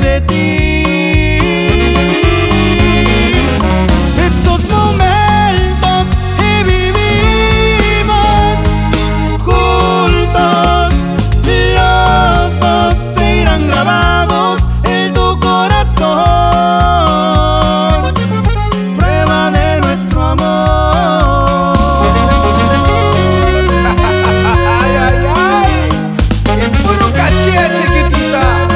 de ti. Estos momentos que vivimos juntos, los dos se irán grabados en tu corazón. Prueba de nuestro amor. ay, ay, ay, puro caché, chiquitita.